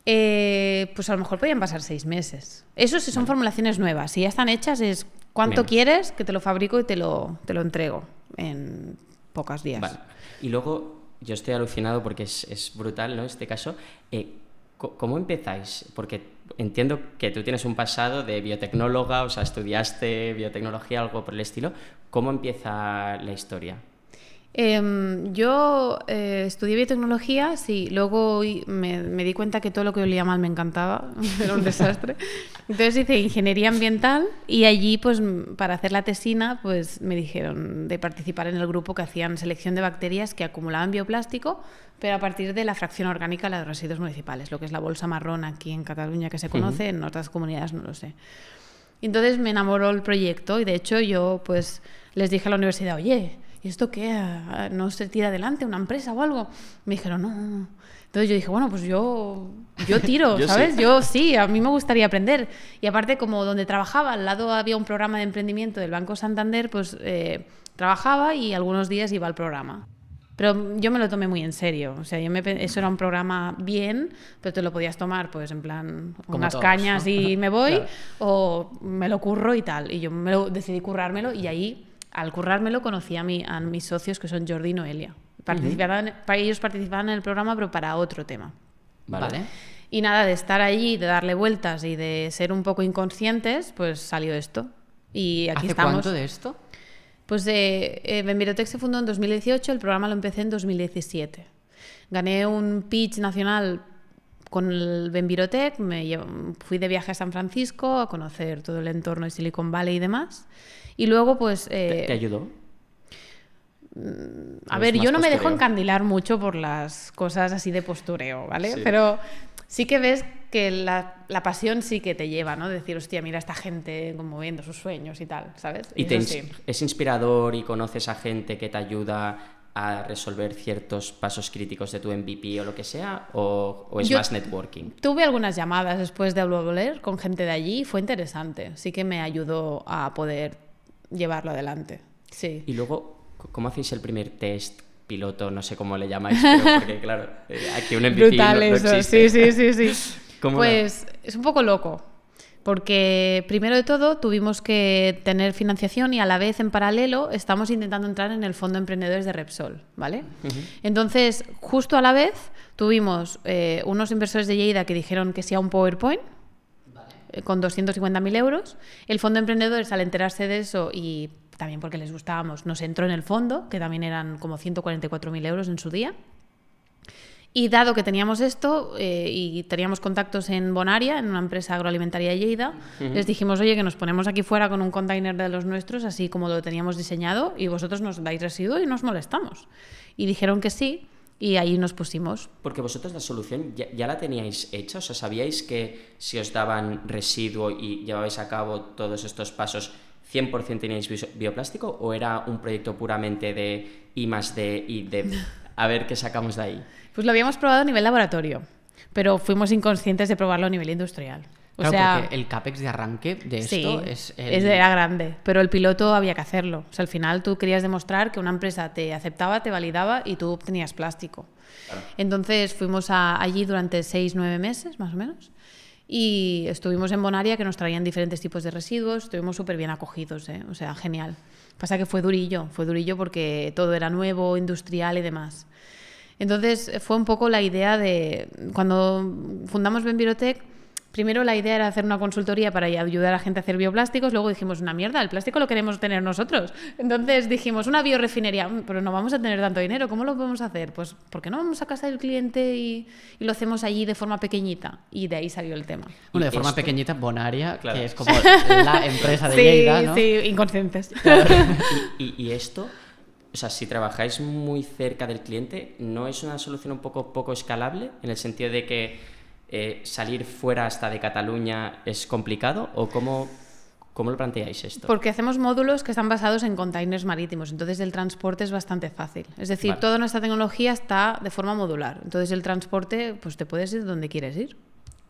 Eh, pues a lo mejor podrían pasar seis meses. Eso si son formulaciones nuevas. Si ya están hechas es cuánto quieres que te lo fabrico y te lo, te lo entrego en pocos días. Vale. Y luego, yo estoy alucinado porque es, es brutal, ¿no? Este caso. Eh, ¿Cómo empezáis? Porque entiendo que tú tienes un pasado de biotecnóloga, o sea, estudiaste biotecnología, algo por el estilo. ¿Cómo empieza la historia? Em, yo eh, estudié biotecnología, sí, luego me, me di cuenta que todo lo que olía mal me encantaba, era un desastre. Entonces hice ingeniería ambiental y allí, pues para hacer la tesina, pues me dijeron de participar en el grupo que hacían selección de bacterias que acumulaban bioplástico, pero a partir de la fracción orgánica de los residuos municipales, lo que es la bolsa marrón aquí en Cataluña que se conoce, en otras comunidades no lo sé. Entonces me enamoró el proyecto y de hecho yo pues les dije a la universidad, oye, ¿y esto qué? ¿No se tira adelante una empresa o algo? Me dijeron, no, no, no". Entonces yo dije, bueno, pues yo, yo tiro, Yo sí. ¿sabes? Yo sí, a mí me gustaría aprender. Y aparte, como donde trabajaba, al lado había un programa de emprendimiento del Banco Santander, pues eh, trabajaba y algunos días iba al programa. Pero yo me lo tomé muy en serio. O sea, yo me eso era un programa bien, pero te lo podías tomar, pues en plan, Como unas todos, cañas ¿no? y me voy, Claro. o me lo curro y tal. Y yo me lo, decidí currármelo y ahí, al currármelo, conocí a, mi, a mis socios que son Jordi y Noelia. Participaban, para ellos participaban en el programa, pero para otro tema. ¿Vale? Y nada, de estar allí, de darle vueltas y de ser un poco inconscientes, pues salió esto. Y aquí ¿Hace estamos. cuánto de esto? Pues eh, eh, Benvirotec se fundó en 2018, el programa lo empecé en 2017. Gané un pitch nacional con el Benvirotech me llevo- fui de viaje a San Francisco a conocer todo el entorno de Silicon Valley y demás. Y luego, pues, ¿Te, eh, te ayudó? a ¿O ver, yo no me dejo encandilar mucho por las cosas así de postureo, ¿vale? Sí. Pero sí que ves que la, la pasión sí que te lleva, ¿no? Decir, hostia, mira a esta gente como viendo sus sueños y tal, ¿sabes? ¿Y te sí. es inspirador y conoces a gente que te ayuda a resolver ciertos pasos críticos de tu MVP o lo que sea? ¿O, o es Yo- más networking? Tuve algunas llamadas después de volver con gente de allí y fue interesante. Sí que me ayudó a poder llevarlo adelante. Sí. Y luego, ¿cómo hacéis el primer test piloto? No sé cómo le llamáis, pero porque claro, eh, aquí un MVP Brutal no, no eso, existe. sí, sí, sí, sí. ¿Cómo pues es un poco loco, porque primero de todo tuvimos que tener financiación y a la vez en paralelo estamos intentando entrar en el Fondo Emprendedores de Repsol, ¿vale? Entonces, justo a la vez tuvimos eh, unos inversores de Lleida que dijeron que sí a un PowerPoint, con 250.000 euros. El fondo de emprendedores, al enterarse de eso y también porque les gustábamos, nos entró en el fondo, que también eran como 144.000 euros en su día. Y dado que teníamos esto eh, y teníamos contactos en Bonaria, en una empresa agroalimentaria de Lleida, les dijimos, oye, que nos ponemos aquí fuera con un container de los nuestros, así como lo teníamos diseñado, y vosotros nos dais residuo y nos molestamos. Y dijeron que sí, y ahí nos pusimos. Porque vosotros la solución ya, ya la teníais hecha, o sea, ¿sabíais que si os daban residuo y llevabais a cabo todos estos pasos, 100% teníais bio- bioplástico o era un proyecto puramente de I más D y de a ver qué sacamos de ahí? Pues lo habíamos probado a nivel laboratorio, pero fuimos inconscientes de probarlo a nivel industrial. O Claro, sea, porque el CAPEX de arranque de sí, esto es el... era grande, pero el piloto había que hacerlo. O sea, al final tú querías demostrar que una empresa te aceptaba, te validaba y tú obtenías plástico. Entonces fuimos a- allí durante seis, nueve meses, más o menos. Y estuvimos en Bonaria, que nos traían diferentes tipos de residuos. Estuvimos súper bien acogidos, ¿eh? o sea, genial. Pasa que fue durillo, fue durillo porque todo era nuevo, industrial y demás. Entonces fue un poco la idea de, cuando fundamos Benvirotech, primero la idea era hacer una consultoría para ayudar a la gente a hacer bioplásticos, luego dijimos, una mierda, el plástico lo queremos tener nosotros. Entonces dijimos, una biorefinería, "Mm, pero no vamos a tener tanto dinero, ¿cómo lo podemos hacer? Pues, ¿por qué no vamos a casa del cliente y, y lo hacemos allí de forma pequeñita? Y de ahí salió el tema. Bueno, de Y forma esto- pequeñita, Bonaria, Claro. que es como la empresa de sí, Lleida, ¿no? sí, inconscientes. Y, y- y esto, o sea, si trabajáis muy cerca del cliente, ¿no es una solución un poco poco escalable? En el sentido de que eh, salir fuera hasta de Cataluña es complicado o cómo, cómo lo planteáis esto? Porque hacemos módulos que están basados en containers marítimos, entonces el transporte es bastante fácil. Es decir, Vale. toda nuestra tecnología está de forma modular. Entonces el transporte, pues te puedes ir donde quieres ir.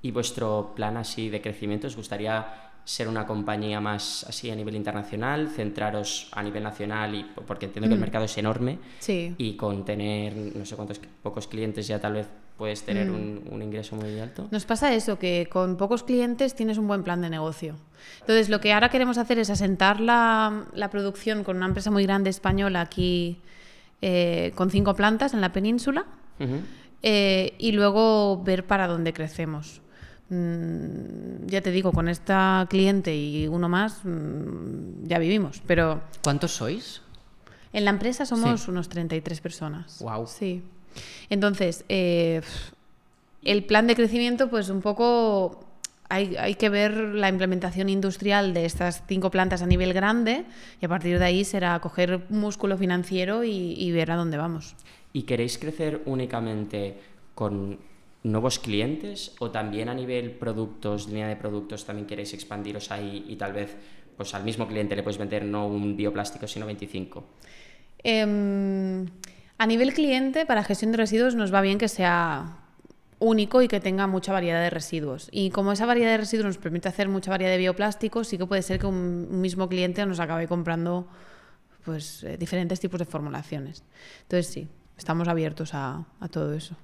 ¿Y vuestro plan así de crecimiento os gustaría ser una compañía más así a nivel internacional, centraros a nivel nacional y porque entiendo que el mercado es enorme Sí. y con tener no sé cuántos pocos clientes ya tal vez puedes tener Mm. un, un ingreso muy alto? Nos pasa eso, que con pocos clientes tienes un buen plan de negocio. Entonces, lo que ahora queremos hacer es asentar la, la producción con una empresa muy grande española aquí, eh, con cinco plantas en la península, Ujú. eh, y luego ver para dónde crecemos. Mm, ya te digo, con esta cliente y uno más mm, ya vivimos, pero ¿Cuántos sois? en la empresa somos Sí. unos 33 personas. Guau. Sí. Entonces, eh, el plan de crecimiento, pues un poco hay, hay que ver la implementación industrial de estas cinco plantas a nivel grande y a partir de ahí será coger músculo financiero y, y ver a dónde vamos. ¿Y queréis crecer únicamente con nuevos clientes o también a nivel productos, línea de productos, también queréis expandiros ahí y tal vez pues al mismo cliente le puedes vender no un bioplástico sino 25? Em, a nivel cliente, para gestión de residuos nos va bien que sea único y que tenga mucha variedad de residuos. Y como esa variedad de residuos nos permite hacer mucha variedad de bioplásticos, sí que puede ser que un, mismo cliente nos acabe comprando pues, eh, diferentes tipos de formulaciones. Entonces sí, estamos abiertos a, a todo eso.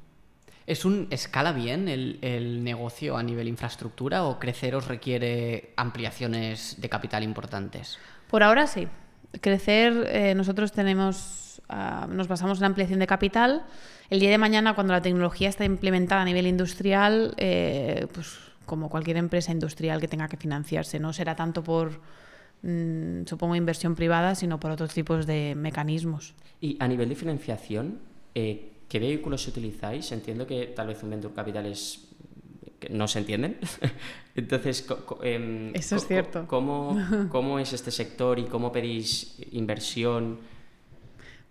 ¿Es un escala bien el, el negocio a nivel infraestructura o crecer os requiere ampliaciones de capital importantes? Por ahora sí. Crecer, eh, nosotros tenemos, ah, nos basamos en la ampliación de capital. El día de mañana, cuando la tecnología está implementada a nivel industrial, eh, pues como cualquier empresa industrial que tenga que financiarse, no será tanto por, mm, supongo, inversión privada, sino por otros tipos de mecanismos. Y a nivel de financiación, eh, ¿qué vehículos utilizáis? Entiendo que tal vez un venture capital es que no se entienden. Entonces, em, eso es cierto. ¿cómo, ¿Cómo es este sector y cómo pedís inversión?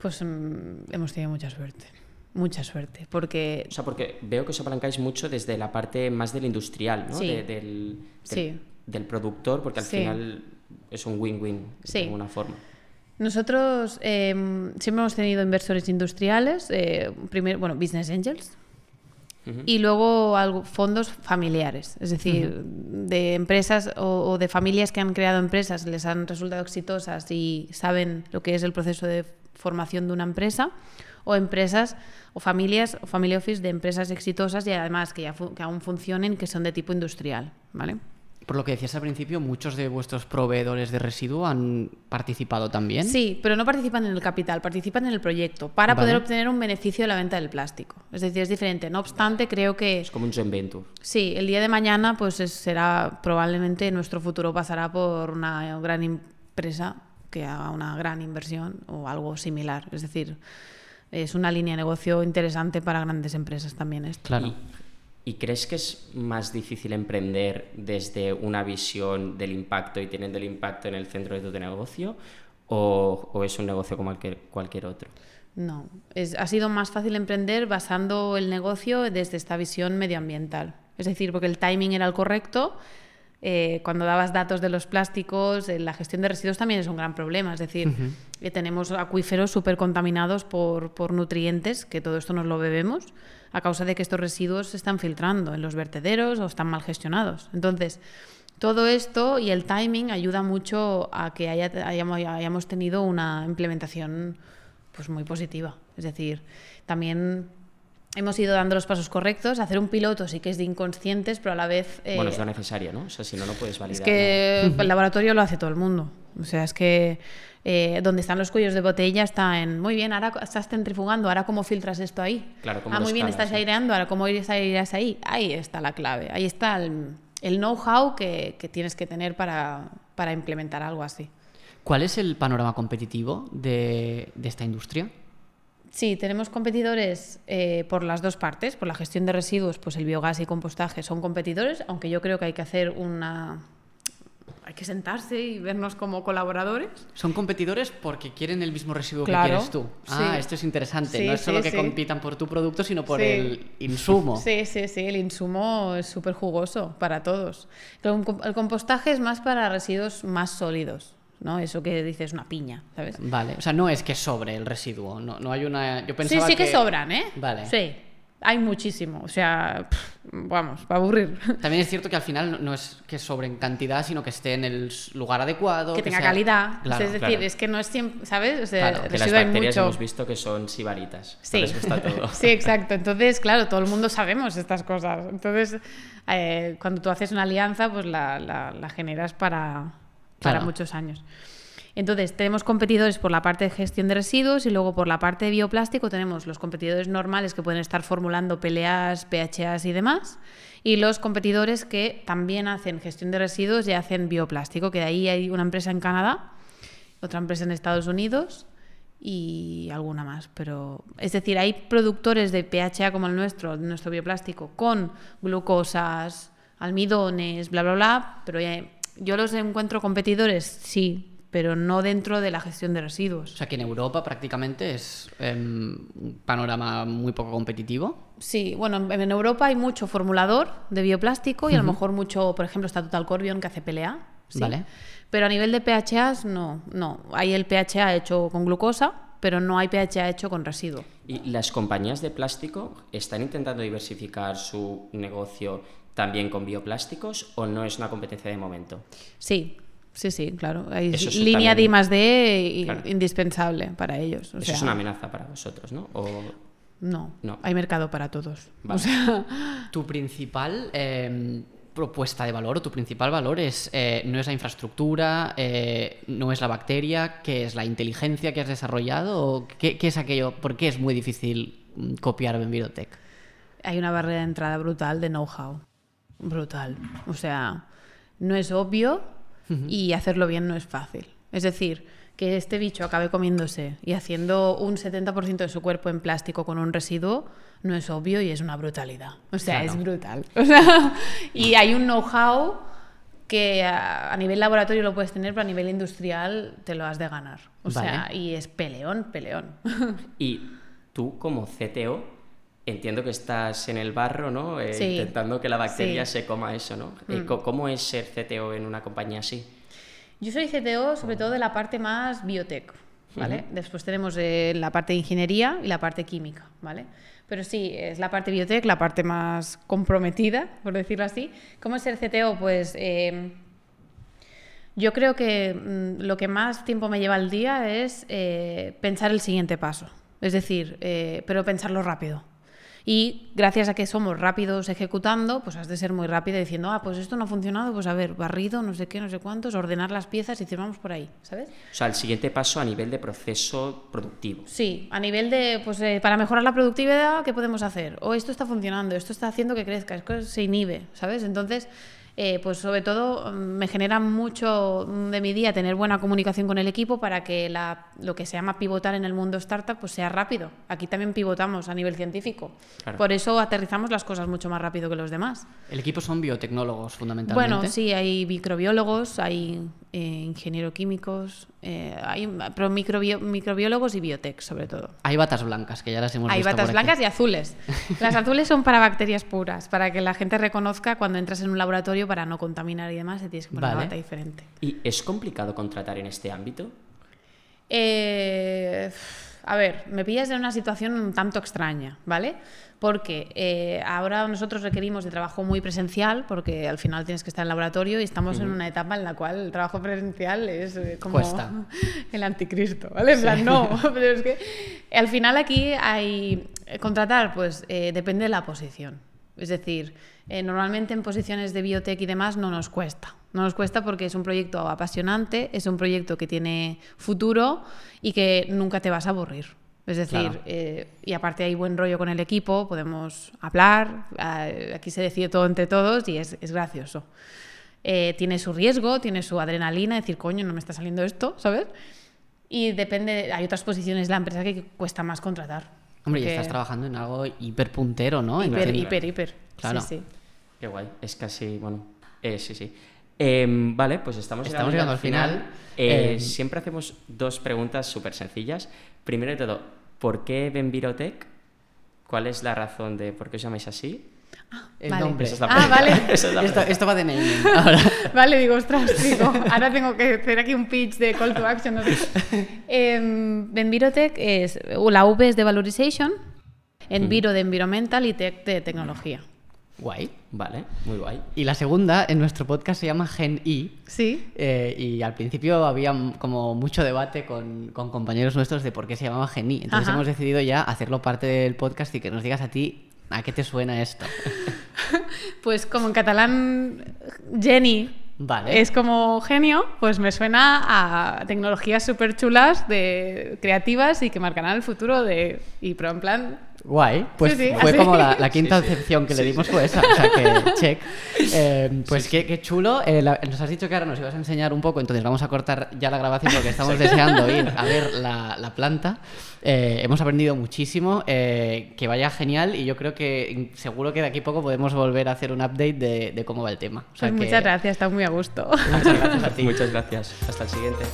Pues mm, hemos tenido mucha suerte. Mucha suerte, porque... O sea, porque veo que os apalancáis mucho desde la parte más del industrial, ¿no? Sí. del, del, Sí. del productor, porque al Sí. final es un win-win Sí. de alguna forma. Nosotros eh, siempre hemos tenido inversores industriales, eh, primero, bueno, business angels, Ujú. y luego algo- fondos familiares, es decir, de empresas o, o de familias que han creado empresas, les han resultado exitosas y saben lo que es el proceso de formación de una empresa, o empresas o familias o family office de empresas exitosas y además que, ya que aún funcionen, que son de tipo industrial, ¿vale? Por lo que decías al principio, muchos de vuestros proveedores de residuo han participado también. Sí, pero no participan en el capital, participan en el proyecto para Vale. poder obtener un beneficio de la venta del plástico. Es decir, es diferente. No obstante, creo que Es como un joint venture. sí, el día de mañana pues es- será probablemente nuestro futuro pasará por una gran empresa que haga una gran inversión o algo similar. Es decir, es una línea de negocio interesante para grandes empresas también esto. Claro. ¿Y, y crees que es más difícil emprender desde una visión del impacto y teniendo el impacto en el centro de tu negocio? ¿O, o es un negocio como cualquier, cualquier otro? No, es, ha sido más fácil emprender basando el negocio desde esta visión medioambiental. Es decir, porque el timing era el correcto. Eh, cuando dabas datos de los plásticos, eh, la gestión de residuos también es un gran problema. Es decir, que tenemos acuíferos súper contaminados por, por nutrientes, que todo esto nos lo bebemos, a causa de que estos residuos se están filtrando en los vertederos o están mal gestionados. Entonces, todo esto y el timing ayuda mucho a que haya- hayamos, hayamos tenido una implementación pues muy positiva. Es decir, también hemos ido dando los pasos correctos. Hacer un piloto sí que es de inconscientes, pero a la vez... eh, Bueno, es lo necesario, ¿no? O sea, si no, no puedes validar. es que el laboratorio lo hace todo el mundo. O sea, es que eh, donde están los cuellos de botella está en, muy bien, ahora estás centrifugando, ahora cómo filtras esto ahí. Claro, cómo ah, muy bien, estás aireando, ahora cómo aireas ahí. Ahí está la clave, ahí está el, el know-how que, que tienes que tener para, para implementar algo así. ¿Cuál es el panorama competitivo de, de esta industria? Sí, tenemos competidores eh, por las dos partes. Por la gestión de residuos, pues el biogás y compostaje son competidores, aunque yo creo que hay que hacer una... Hay que sentarse y vernos como colaboradores. Son competidores porque quieren el mismo residuo Claro, que quieres tú. Ah, sí. esto es interesante. Sí, no es solo sí, que compitan por tu producto, sino por el insumo. Sí, sí, sí, el insumo es súper jugoso para todos. Pero el compostaje es más para residuos más sólidos, ¿no? Eso que dices una piña, ¿sabes? Vale, o sea, no es que sobre el residuo, no, no hay una... Yo Sí, pensaba sí que... sobran, ¿eh? Vale. Sí, hay muchísimo, o sea, pff, vamos, para aburrir. También es cierto que al final no- es que sobre en cantidad, sino que esté en el lugar adecuado. que tenga sea- calidad. Claro, es decir, claro. es que no es siempre, ¿sabes? O sea, Claro, Que las bacterias mucho. hemos visto que son sibaritas. Sí. les gusta todo. sí, exacto. Entonces, claro, todo el mundo sabemos estas cosas. Entonces, eh, cuando tú haces una alianza, pues la, la- la generas para, para Claro. muchos años. Entonces, tenemos competidores por la parte de gestión de residuos y luego por la parte de bioplástico tenemos los competidores normales que pueden estar formulando PLAs, PHAs y demás. Y los competidores que también hacen gestión de residuos y hacen bioplástico, que de ahí hay una empresa en Canadá, otra empresa en Estados Unidos y alguna más. Pero es decir, hay productores de PHA como el nuestro, nuestro bioplástico, con glucosas, almidones, bla, bla, bla. Pero ya- yo los encuentro competidores, sí, pero no dentro de la gestión de O residuos. sea, que en Europa prácticamente es em, un panorama muy poco competitivo. Sí, bueno, en Europa hay mucho formulador de bioplástico y a lo mejor mucho, por ejemplo, está Total Corbion que hace PLA. sí. Vale. Pero a nivel de PHAs, no, no. Hay el PHA hecho con glucosa, pero no hay PHA hecho con residuo. ¿Y las compañías de plástico están intentando diversificar su negocio también con bioplásticos o no es una competencia de momento? Sí, sí, sí, claro. Hay Eso línea también- de I más D Claro. indispensable para ellos. O Eso sea, es una amenaza para vosotros, ¿no? O... no, No. hay mercado para todos. Vale. O sea, Tu principal em, propuesta de valor o tu principal valor es eh, no es la infraestructura, eh, no es la bacteria, ¿qué es la inteligencia que has desarrollado? ¿O qué, qué es aquello? ¿Por qué es muy difícil mm, copiar Benvirotech? hay una barrera de entrada brutal de know-how. Brutal. O sea, no es obvio y hacerlo bien no es fácil. Es decir, que este bicho acabe comiéndose y haciendo un 70% de su cuerpo en plástico con un residuo no es obvio y es una brutalidad. O sea, Claro. es brutal. O sea, y hay un know-how que a, a nivel laboratorio lo puedes tener, pero a nivel industrial te lo has de ganar. O sea, y es peleón, peleón. Y tú como CTO, entiendo que estás en el barro, ¿no? Eh, Sí. Intentando que la bacteria Sí. se coma eso, ¿no? Eh, Mm. ¿Cómo es ser CTO en una compañía así? Yo soy CTO sobre todo de la parte más biotech, ¿vale? Después tenemos eh, la parte de ingeniería y la parte química, ¿vale? Pero sí, es la parte biotech, la parte más comprometida, por decirlo así. ¿Cómo es ser CTO? Pues eh, yo creo que mm, lo que más tiempo me lleva al día es pensar el siguiente paso. Es decir, pero pensarlo rápido. Y gracias a que somos rápidos ejecutando, pues has de ser muy rápido diciendo, ah, pues esto no ha funcionado, pues a ver, barrido, no sé qué, no sé cuántos, ordenar las piezas y decir, vamos por ahí, ¿sabes? O sea, el siguiente paso a nivel de proceso productivo. Sí, a nivel de, pues eh, para mejorar la productividad, ¿qué podemos hacer? O esto está funcionando, esto está haciendo que crezca, esto se inhibe, ¿sabes? Entonces, eh, pues sobre todo mm, me genera mucho de mi día tener buena comunicación con el equipo para que la, lo que se llama pivotar en el mundo startup pues sea rápido. Aquí también pivotamos a nivel científico. Claro. Por eso aterrizamos las cosas mucho más rápido que los demás. El equipo son biotecnólogos, fundamentalmente. Bueno, sí, hay microbiólogos, hay eh, ingeniero químicos, eh, hay, pero microbiólogos y biotech sobre todo. Hay batas blancas, que ya las hemos Hay visto batas por aquí. blancas y azules. Las azules son para bacterias puras, para que la gente reconozca cuando entras en un laboratorio para no contaminar y demás, te tienes que poner Vale. una bata diferente. ¿Y es complicado contratar en este ámbito? Eh, a ver, me pillas en una situación un tanto extraña, ¿vale? Porque eh, ahora nosotros requerimos de trabajo muy presencial, porque al final tienes que estar en laboratorio y estamos en una etapa en la cual el trabajo presencial es eh, como Cuesta. el anticristo, ¿vale? En plan, no, pero es que al final aquí hay eh, contratar, pues eh, depende de la posición. Es decir, eh, normalmente en posiciones de biotech y demás no nos cuesta. No nos cuesta porque es un proyecto apasionante, es un proyecto que tiene futuro y que nunca te vas a aburrir. Es decir, Claro. eh, y aparte hay buen rollo con el equipo, podemos hablar, eh, aquí se decide todo entre todos y es, es gracioso. Eh, tiene su riesgo, tiene su adrenalina, decir, coño, no me está saliendo esto, ¿sabes? Y depende, hay otras posiciones de la empresa que cuesta más contratar. Hombre, y porque- estás trabajando en algo hiperpuntero, ¿no? Hiper, Entiendo. hiper, hiper. Claro. Sí, sí. Qué guay, es casi, bueno, eh, sí, sí. Em, vale, pues estamos, Estamos llegando, al final. Eh, Eh, siempre hacemos dos preguntas súper sencillas. Primero de todo, ¿por qué Benvirotech? ¿Cuál es la razón de por qué os llamáis así? El Vale. nombre. Es Ah, pregunta. vale. Es Esto, esto va de naming ahora. Vale, digo, ostras, digo, ahora tengo que hacer aquí un pitch de call to action. No sé. Em, Envirotech es, la V es de Valorization, Enviro de Environmental y Tech de Tecnología. Guay. Vale, muy guay. Y la segunda, en nuestro podcast se llama Gen I. Sí. eh, y al principio había como mucho debate con, con compañeros nuestros de por qué se llamaba Gen I. Entonces Ajá. hemos decidido ya hacerlo parte del podcast y que nos digas a ti a qué te suena esto. Pues como en catalán Jenny Vale. es como genio, pues me suena a tecnologías súper chulas, de creativas y que marcarán el futuro de... Y pero en plan... Guay, pues Sí, sí, fue así. como la, la quinta Sí, sí. acepción que le dimos fue esa, o sea que check. Eh, pues Qué, qué chulo, Eh, la- nos has dicho que ahora nos ibas a enseñar un poco, entonces vamos a cortar ya la grabación porque estamos deseando ir a ver la, la planta. Eh, hemos aprendido muchísimo, eh, que vaya genial y yo creo que seguro que de aquí a poco podemos volver a hacer un update de, de cómo va el tema. O sea Pues que- muchas gracias, está muy a gusto. Muchas gracias a ti. Muchas gracias. Hasta el siguiente.